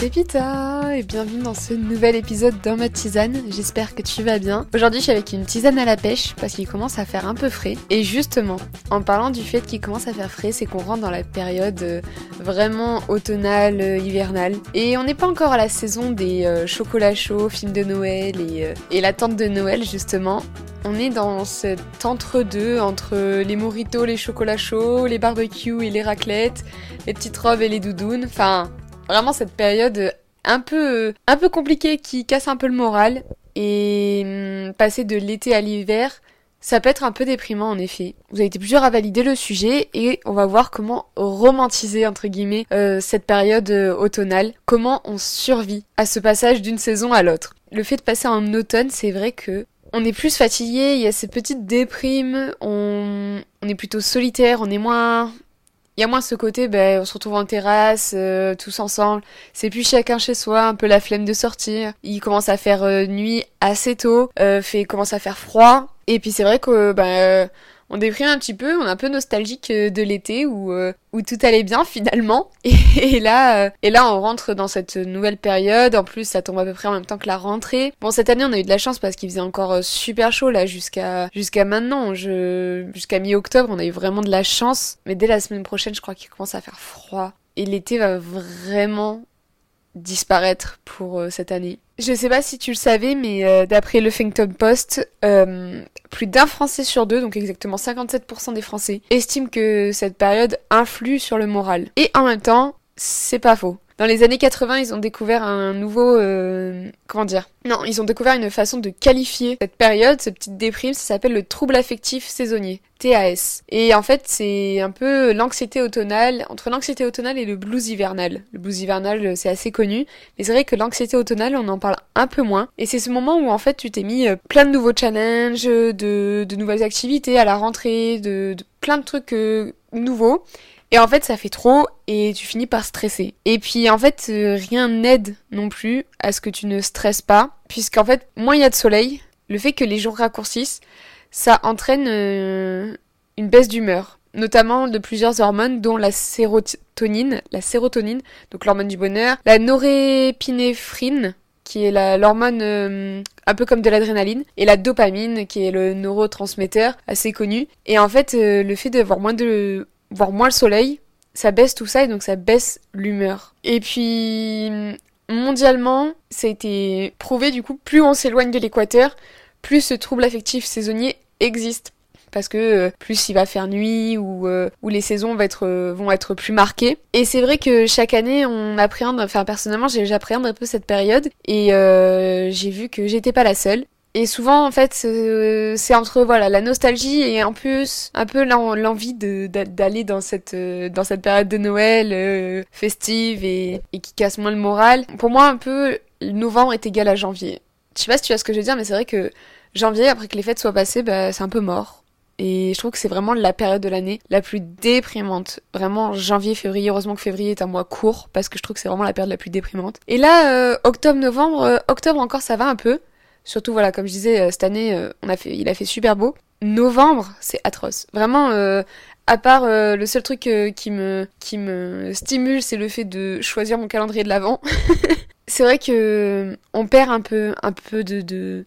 Pépita et bienvenue dans ce nouvel épisode dans ma tisane. J'espère que tu vas bien. Aujourd'hui, je suis avec une tisane à la pêche parce qu'il commence à faire un peu frais. Et justement, en parlant du fait qu'il commence à faire frais, c'est qu'on rentre dans la période euh, vraiment automnale, euh, hivernale. Et on n'est pas encore à la saison des euh, chocolats chauds, films de Noël et, et l'attente de Noël justement. On est dans cet entre-deux entre les moritos, les chocolats chauds, les barbecues et les raclettes, les petites robes et les doudounes. Enfin, vraiment cette période un peu, un peu compliquée qui casse un peu le moral. Et hum, passer de l'été à l'hiver, ça peut être un peu déprimant en effet. Vous avez été plusieurs à valider le sujet et on va voir comment romantiser entre guillemets euh, cette période euh, automnale, comment on survit à ce passage d'une saison à l'autre. Le fait de passer en automne, c'est vrai que on est plus fatigué, il y a ces petites déprimes, on, on est plutôt solitaire, on est moins... Il y a moins ce côté, ben, on se retrouve en terrasse, euh, tous ensemble. C'est plus chacun chez soi, un peu la flemme de sortir. Il commence à faire euh, nuit assez tôt, euh, fait commence à faire froid. Et puis c'est vrai que ben on déprime un petit peu, on est un peu nostalgique euh, de l'été où, euh, où tout allait bien finalement. Et, là, euh, et là, on rentre dans cette nouvelle période. En plus, ça tombe à peu près en même temps que la rentrée. Bon, cette année, on a eu de la chance parce qu'il faisait encore super chaud là jusqu'à jusqu'à maintenant. Jusqu'à mi-octobre, on a eu vraiment de la chance. Mais dès la semaine prochaine, je crois qu'il commence à faire froid. Et l'été va vraiment disparaître pour cette année. Je sais pas si tu le savais, mais euh, d'après le Huffington Post, euh, plus d'un Français sur deux, donc exactement 57% des Français, estiment que cette période influe sur le moral. Et en même temps, c'est pas faux. Dans les années 80, ils ont découvert un nouveau... Euh, comment dire? Non, ils ont découvert une façon de qualifier cette période, cette petite déprime, ça s'appelle le trouble affectif saisonnier, TAS. Et en fait, c'est un peu l'anxiété automnale, entre l'anxiété automnale et le blues hivernal. Le blues hivernal, c'est assez connu, mais c'est vrai que l'anxiété automnale, on en parle un peu moins. Et c'est ce moment où en fait, tu t'es mis euh, plein de nouveaux challenges, de, de nouvelles activités à la rentrée, de, de plein de trucs euh, nouveaux. Et en fait, ça fait trop et tu finis par stresser. Et puis en fait, euh, rien n'aide non plus à ce que tu ne stresses pas, puisqu'en fait, moins il y a de soleil, le fait que les jours raccourcissent, ça entraîne euh, une baisse d'humeur, notamment de plusieurs hormones, dont la sérotonine, la sérotonine, donc l'hormone du bonheur, la norépinéphrine, qui est l'hormone euh, un peu comme de l'adrénaline, et la dopamine, qui est le neurotransmetteur assez connu. Et en fait, le fait d'avoir moins de voir moins le soleil, ça baisse tout ça et donc ça baisse l'humeur. Et puis mondialement, ça a été prouvé du coup, plus on s'éloigne de l'équateur, plus ce trouble affectif saisonnier existe. Parce que euh, plus il va faire nuit ou, euh, les saisons vont être, euh, vont être plus marquées. Et c'est vrai que chaque année on appréhende, enfin personnellement j'appréhende un peu cette période et j'ai vu que j'étais pas la seule. Et souvent, en fait, c'est entre voilà la nostalgie et en plus un peu l'envie d'aller dans cette euh, dans cette période de Noël euh, festive et, et qui casse moins le moral. Pour moi, un peu novembre est égal à janvier. Je sais pas si tu vois ce que je veux dire, mais c'est vrai que janvier, après que les fêtes soient passées, bah, c'est un peu mort. Et je trouve que c'est vraiment la période de l'année la plus déprimante. Vraiment, janvier, février. Heureusement que février est un mois court parce que je trouve que c'est vraiment la période la plus déprimante. Et là, euh, octobre, novembre, octobre encore ça va un peu. Surtout, voilà, comme je disais, euh, cette année, euh, on a fait, il a fait super beau. Novembre, c'est atroce. Vraiment, euh, à part le seul truc qui me qui me stimule, c'est le fait de choisir mon calendrier de l'avant. c'est vrai que on perd un peu un peu de, de...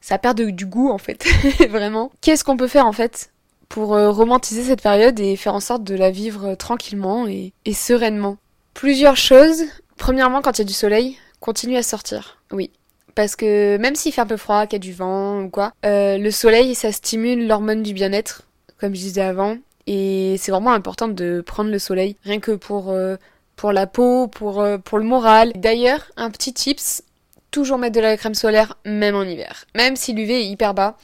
ça perd du goût en fait, vraiment. Qu'est-ce qu'on peut faire en fait pour romantiser cette période et faire en sorte de la vivre tranquillement et, et sereinement? Plusieurs choses. Premièrement, quand il y a du soleil, continue à sortir. Oui, parce que même s'il fait un peu froid, qu'il y a du vent ou quoi, euh, le soleil, ça stimule l'hormone du bien-être, comme je disais avant. Et c'est vraiment important de prendre le soleil, rien que pour, euh, pour la peau, pour, euh, pour le moral. D'ailleurs, un petit tips, toujours mettre de la crème solaire, même en hiver. Même si l'UV est hyper bas,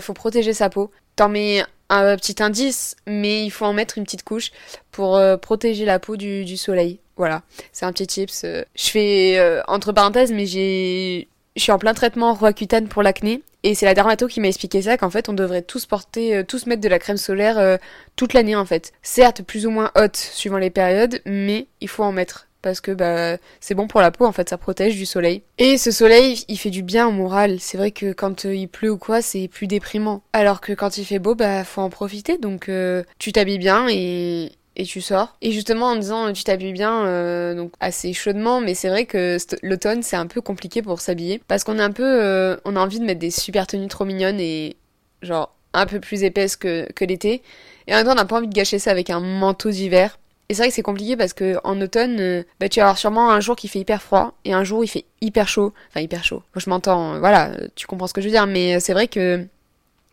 faut protéger sa peau. T'en mets un petit indice, mais il faut en mettre une petite couche pour protéger la peau du, du soleil. Voilà, c'est un petit tips. Je fais entre parenthèses, mais j'ai je suis en plein traitement Roaccutane pour l'acné et c'est la dermato qui m'a expliqué ça qu'en fait on devrait tous porter, euh, tous mettre de la crème solaire euh, toute l'année en fait. Certes plus ou moins haute suivant les périodes, mais il faut en mettre parce que bah c'est bon pour la peau en fait, ça protège du soleil. Et ce soleil, il fait du bien au moral. C'est vrai que quand euh, il pleut ou quoi, c'est plus déprimant. Alors que quand il fait beau, bah faut en profiter. Donc tu t'habilles bien et et tu sors. Et justement en disant tu t'habilles bien, euh, donc assez chaudement, mais c'est vrai que l'automne c'est un peu compliqué pour s'habiller parce qu'on est un peu, euh, on a envie de mettre des super tenues trop mignonnes et genre un peu plus épaisses que, que l'été. Et en même temps on n'a pas envie de gâcher ça avec un manteau d'hiver. Et c'est vrai que c'est compliqué parce que en automne, euh, bah, tu vas avoir sûrement un jour qui fait hyper froid et un jour il fait hyper chaud. Enfin hyper chaud. Moi je m'entends, voilà, tu comprends ce que je veux dire, mais c'est vrai que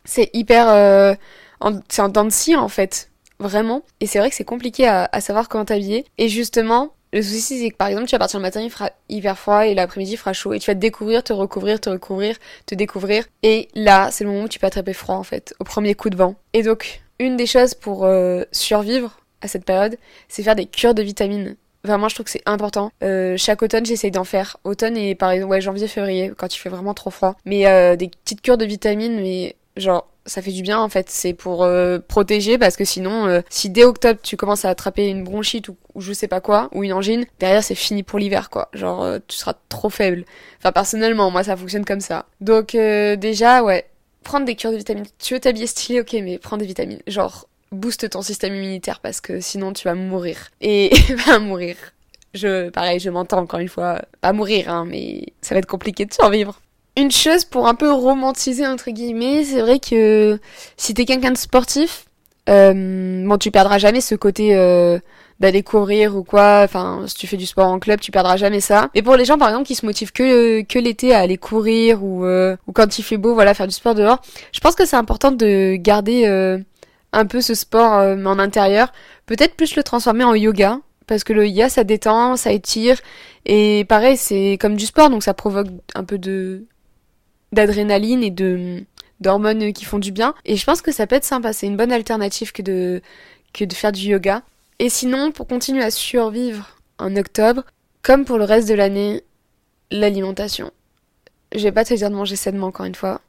c'est hyper, c'est en dents de scie en fait vraiment. Et c'est vrai que c'est compliqué à, savoir comment t'habiller. Et justement, le souci, c'est que par exemple, tu vas partir le matin, il fera hyper froid et l'après-midi, il fera chaud. Et tu vas te découvrir, te recouvrir, te recouvrir, te découvrir. Et là, c'est le moment où tu peux attraper froid, en fait, au premier coup de vent. Et donc, une des choses pour euh, survivre à cette période, c'est faire des cures de vitamines. Vraiment, je trouve que c'est important. Euh, chaque automne, j'essaye d'en faire. Automne et par exemple, ouais, janvier, février, quand il fait vraiment trop froid. Mais euh, des petites cures de vitamines, mais genre ça fait du bien en fait. C'est pour euh, protéger parce que sinon, euh, si dès octobre tu commences à attraper une bronchite ou, je sais pas quoi, ou une angine, derrière c'est fini pour l'hiver quoi. Genre euh, tu seras trop faible. Enfin personnellement, moi ça fonctionne comme ça. Donc déjà ouais, prendre des cures de vitamines. Tu veux t'habiller stylé, ok, mais prends des vitamines. Genre booste ton système immunitaire parce que sinon tu vas mourir. Et va mourir. Je, pareil, je m'entends encore une fois, pas mourir, hein, mais ça va être compliqué de survivre une chose pour un peu romantiser entre guillemets, c'est vrai que si t'es quelqu'un de sportif, euh, bon tu perdras jamais ce côté euh, d'aller courir ou quoi. Enfin, si tu fais du sport en club, tu perdras jamais ça. Mais pour les gens par exemple qui se motivent que l'été à aller courir ou euh, ou quand il fait beau, voilà, faire du sport dehors, je pense que c'est important de garder euh, un peu ce sport en intérieur. Peut-être plus le transformer en yoga parce que le yoga ça détend, ça étire et pareil c'est comme du sport donc ça provoque un peu de d'adrénaline et de d'hormones qui font du bien. Et je pense que ça peut être sympa. C'est une bonne alternative que de, que de faire du yoga. Et sinon, pour continuer à survivre en octobre, comme pour le reste de l'année, l'alimentation. Je vais pas te dire de manger sainement encore une fois,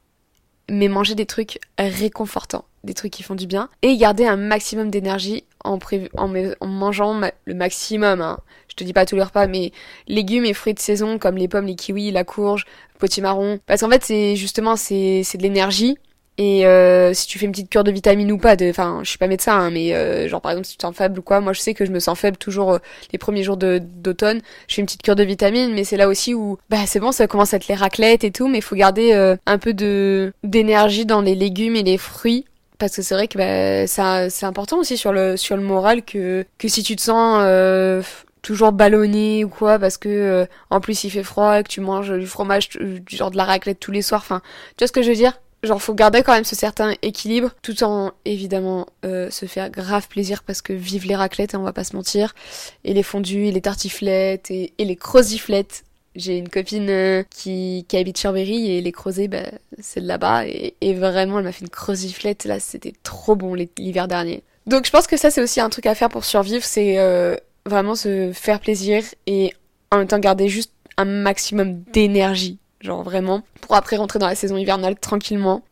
mais manger des trucs réconfortants, des trucs qui font du bien, et garder un maximum d'énergie en, en, mangeant le maximum. Hein. Je te dis pas tous les repas, mais légumes et fruits de saison comme les pommes, les kiwis, la courge, potimarron. Parce qu'en fait, c'est justement c'est c'est de l'énergie. Et euh, si tu fais une petite cure de vitamines ou pas, enfin, je suis pas médecin, hein, mais euh, genre par exemple si tu te sens faible ou quoi, moi je sais que je me sens faible toujours euh, les premiers jours d'automne. Je fais une petite cure de vitamines, mais c'est là aussi où, bah c'est bon, ça commence à être les raclettes et tout, mais il faut garder un peu de d'énergie dans les légumes et les fruits parce que c'est vrai que bah, ça c'est important aussi sur le sur le moral que que si tu te sens euh, toujours ballonné ou quoi parce que euh, en plus il fait froid et que tu manges du fromage du genre de la raclette tous les soirs enfin tu vois ce que je veux dire? Genre faut garder quand même ce certain équilibre tout en évidemment euh, se faire grave plaisir parce que vive les raclettes hein, on va pas se mentir et les fondus et les tartiflettes et, et les croziflettes j'ai une copine euh, qui, qui habite Chambéry et les creusets, bah, c'est là-bas. Et, et, vraiment, elle m'a fait une creusiflette. Là, c'était trop bon l'hiver dernier. Donc je pense que ça, c'est aussi un truc à faire pour survivre. C'est euh, vraiment se faire plaisir et en même temps garder juste un maximum d'énergie. Genre vraiment. Pour après rentrer dans la saison hivernale tranquillement.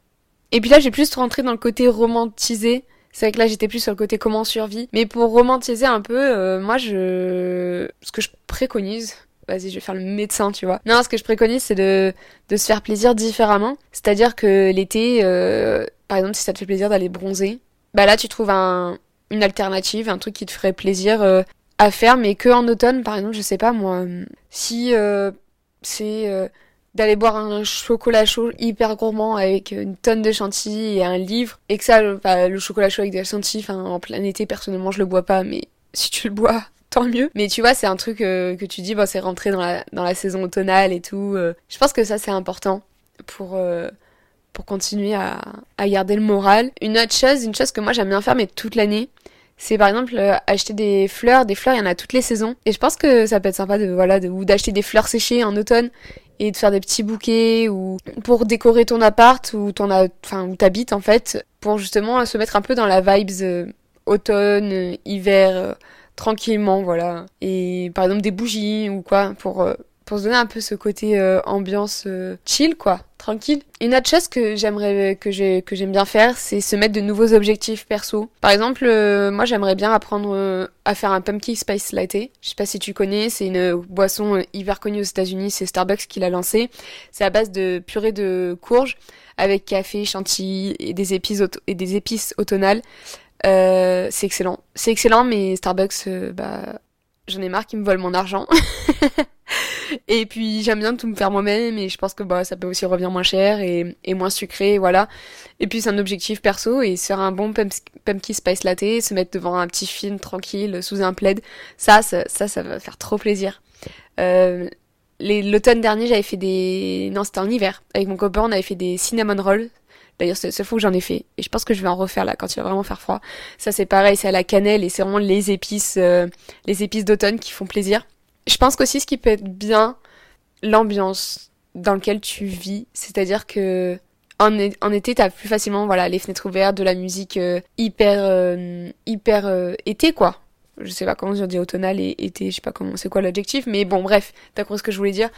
Et puis là, j'ai plus rentré dans le côté romantisé. C'est vrai que là, j'étais plus sur le côté comment survie. Mais pour romantiser un peu, euh, moi, je... Ce que je préconise, vas-y, je vais faire le médecin, tu vois. Non, ce que je préconise, c'est de, de se faire plaisir différemment. C'est-à-dire que l'été, euh, par exemple, si ça te fait plaisir d'aller bronzer, bah là, tu trouves un, une alternative, un truc qui te ferait plaisir euh, à faire, mais que en automne, par exemple, je sais pas moi, si euh, c'est euh, d'aller boire un chocolat chaud hyper gourmand avec une tonne de chantilly et un livre, et que ça, le chocolat chaud avec de la chantilly, en plein été, personnellement, je le bois pas, mais si tu le bois, tant mieux. Mais tu vois, c'est un truc euh, que tu dis, c'est rentré dans la, dans la saison automnale et tout. Euh. je pense que ça, c'est important pour, euh, pour continuer à, à garder le moral. Une autre chose, une chose que moi j'aime bien faire, mais toute l'année, c'est par exemple acheter des fleurs. Des fleurs, il y en a toutes les saisons. Et je pense que ça peut être sympa de, voilà, de, ou d'acheter des fleurs séchées en automne et de faire des petits bouquets ou pour décorer ton appart ou ton enfin où t'habites en fait pour justement se mettre un peu dans la vibes automne hiver tranquillement, voilà. Et par exemple des bougies ou quoi pour euh, pour se donner un peu ce côté euh, ambiance euh, chill quoi, tranquille. Une autre chose que j'aimerais que j'ai que j'aime bien faire, c'est se mettre de nouveaux objectifs perso. Par exemple, moi j'aimerais bien apprendre à faire un pumpkin spice latte. Je sais pas si tu connais, c'est une boisson hyper connue aux États-Unis, c'est Starbucks qui l'a lancé. C'est à base de purée de courge avec café, chantilly et des épices et des épices automnales. Euh, c'est excellent. C'est excellent, mais Starbucks, euh, bah, j'en ai marre qu'ils me volent mon argent. et puis j'aime bien tout me faire moi-même et je pense que bah ça peut aussi revenir moins cher et, moins sucré, voilà. Et puis c'est un objectif perso et faire un bon pumpkin spice latte, se mettre devant un petit film tranquille sous un plaid, ça, ça, ça, ça va faire trop plaisir. Euh, l'automne dernier, j'avais fait des, non c'était en hiver, avec mon copain, on avait fait des cinnamon rolls. D'ailleurs, le fois que j'en ai fait. Et je pense que je vais en refaire là quand il va vraiment faire froid. Ça, c'est pareil, c'est à la cannelle et c'est vraiment les épices, euh, les épices d'automne qui font plaisir. Je pense qu'aussi ce qui peut être bien, l'ambiance dans laquelle tu vis. C'est-à-dire que en, en été, t'as plus facilement voilà les fenêtres ouvertes, de la musique euh, hyper euh, hyper été quoi je sais pas comment dis automnal et été, je sais pas comment, c'est quoi l'adjectif, mais bon, bref, t'as compris ce que je voulais dire.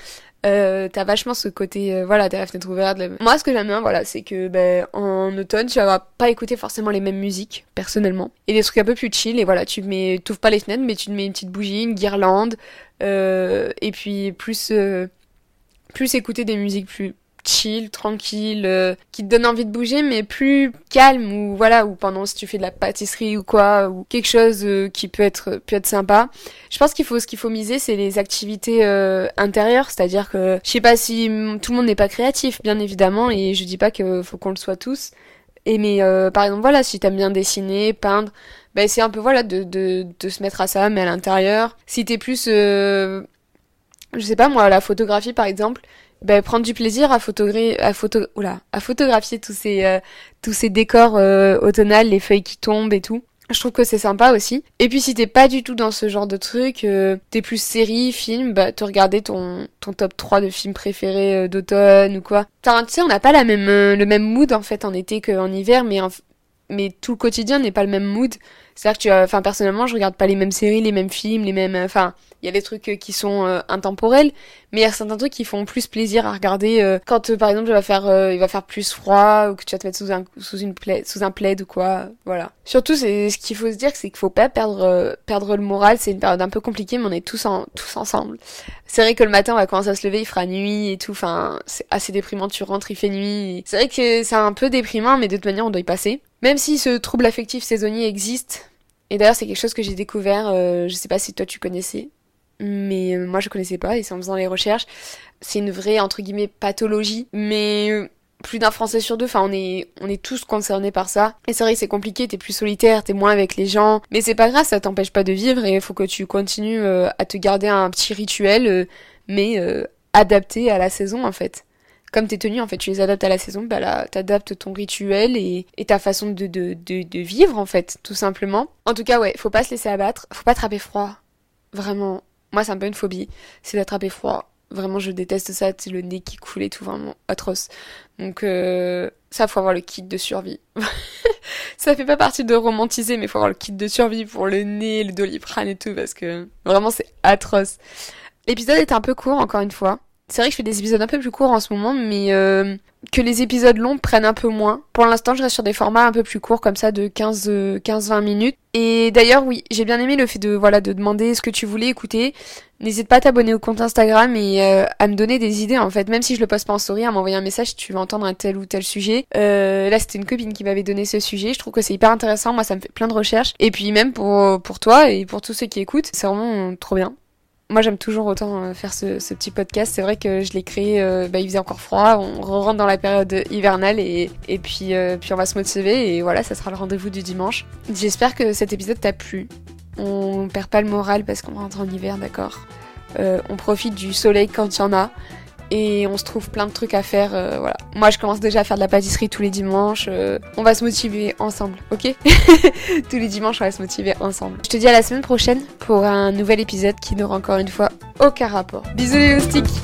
Euh, t'as vachement ce côté, euh, voilà, des fenêtres ouvertes. Moi, ce que j'aime bien, voilà, c'est que ben, en automne, tu vas pas écouter forcément les mêmes musiques, personnellement, et des trucs un peu plus chill. Et voilà, tu mets, t'ouvres pas les fenêtres, mais tu te mets une petite bougie, une guirlande, euh, et puis plus, euh, plus écouter des musiques plus chill, tranquille, euh, qui te donne envie de bouger, mais plus calme ou voilà, ou pendant si tu fais de la pâtisserie ou quoi, ou quelque chose euh, qui peut être peut être sympa. Je pense qu'il faut ce qu'il faut miser, c'est les activités euh, intérieures, c'est-à-dire que je sais pas si tout le monde n'est pas créatif, bien évidemment, et je dis pas qu'il faut qu'on le soit tous. Et mais par exemple voilà, si t'aimes bien dessiner, peindre, ben c'est un peu voilà de, de, de se mettre à ça, mais à l'intérieur. Si t'es plus je sais pas moi, la photographie par exemple, ben, prendre du plaisir à photographier, à photo, oula, à photographier tous ces, euh, tous ces décors euh, les feuilles qui tombent et tout. Je trouve que c'est sympa aussi. Et puis si t'es pas du tout dans ce genre de truc, euh, t'es plus série, film, bah te regarder ton, ton top 3 de films préférés euh, d'automne ou quoi. Enfin, tu sais, on n'a pas la même, le même mood en fait en été qu'en hiver, mais, mais tout le quotidien n'est pas le même mood. C'est-à-dire que tu enfin personnellement, je regarde pas les mêmes séries, les mêmes films, les mêmes, enfin, il y a des trucs euh, qui sont euh, intemporels, mais il y a certains trucs qui font plus plaisir à regarder euh, quand par exemple il va faire il va faire plus froid ou que tu vas te mettre sous un sous une plaid, sous un plaid ou quoi, voilà. Surtout c'est ce qu'il faut se dire c'est qu'il faut pas perdre perdre le moral, c'est une période un peu compliquée mais on est tous en tous ensemble. C'est vrai que le matin on va commencer à se lever, il fera nuit et tout, enfin c'est assez déprimant, tu rentres, il fait nuit. C'est vrai que c'est un peu déprimant mais de toute manière on doit y passer. Même si ce trouble affectif saisonnier existe, et d'ailleurs c'est quelque chose que j'ai découvert, je sais pas si toi tu connaissais, mais euh, moi je connaissais pas et c'est en faisant les recherches, c'est une vraie entre guillemets pathologie, mais euh, plus d'un Français sur deux, enfin on est on est tous concernés par ça. Et c'est vrai que c'est compliqué, t'es plus solitaire, t'es moins avec les gens, mais c'est pas grave, ça t'empêche pas de vivre et il faut que tu continues euh, à te garder un petit rituel, mais adapté à la saison en fait. Comme tes tenues en fait, tu les adaptes à la saison, bah là t'adaptes ton rituel et, ta façon de, de, de, de vivre en fait, tout simplement. En tout cas ouais, faut pas se laisser abattre, faut pas attraper froid. Vraiment, moi, c'est un peu une phobie, c'est d'attraper froid. Vraiment, je déteste ça, c'est le nez qui coule et tout, vraiment atroce. Donc, euh, ça, faut avoir le kit de survie. ça fait pas partie de romantiser, mais faut avoir le kit de survie pour le nez, le doliprane et tout, parce que vraiment, c'est atroce. L'épisode est un peu court, encore une fois. C'est vrai que je fais des épisodes un peu plus courts en ce moment, mais euh, que les épisodes longs prennent un peu moins. Pour l'instant, je reste sur des formats un peu plus courts, comme ça, de 15, 15 20 minutes. Et d'ailleurs, oui, j'ai bien aimé le fait de, voilà, de demander ce que tu voulais écouter. N'hésite pas à t'abonner au compte Instagram et euh, à me donner des idées, en fait. Même si je le poste pas en story, à m'envoyer un message si tu veux entendre un tel ou tel sujet. Euh, là, c'était une copine qui m'avait donné ce sujet. Je trouve que c'est hyper intéressant. Moi, ça me fait plein de recherches. Et puis, même pour, pour toi et pour tous ceux qui écoutent, c'est vraiment trop bien moi j'aime toujours autant euh, faire ce, petit podcast. C'est vrai que je l'ai créé, euh, bah, il faisait encore froid, on rentre dans la période hivernale et, et puis, euh, puis on va se motiver et voilà, ça sera le rendez-vous du dimanche. J'espère que cet épisode t'a plu. On perd pas le moral parce qu'on rentre en hiver, d'accord On profite du soleil quand il y en a et on se trouve plein de trucs à faire. Euh, voilà. Moi, je commence déjà à faire de la pâtisserie tous les dimanches. Euh, on va se motiver ensemble, ok? Tous les dimanches, on va se motiver ensemble. Je te dis à la semaine prochaine pour un nouvel épisode qui n'aura encore une fois aucun rapport. Bisous les loustiques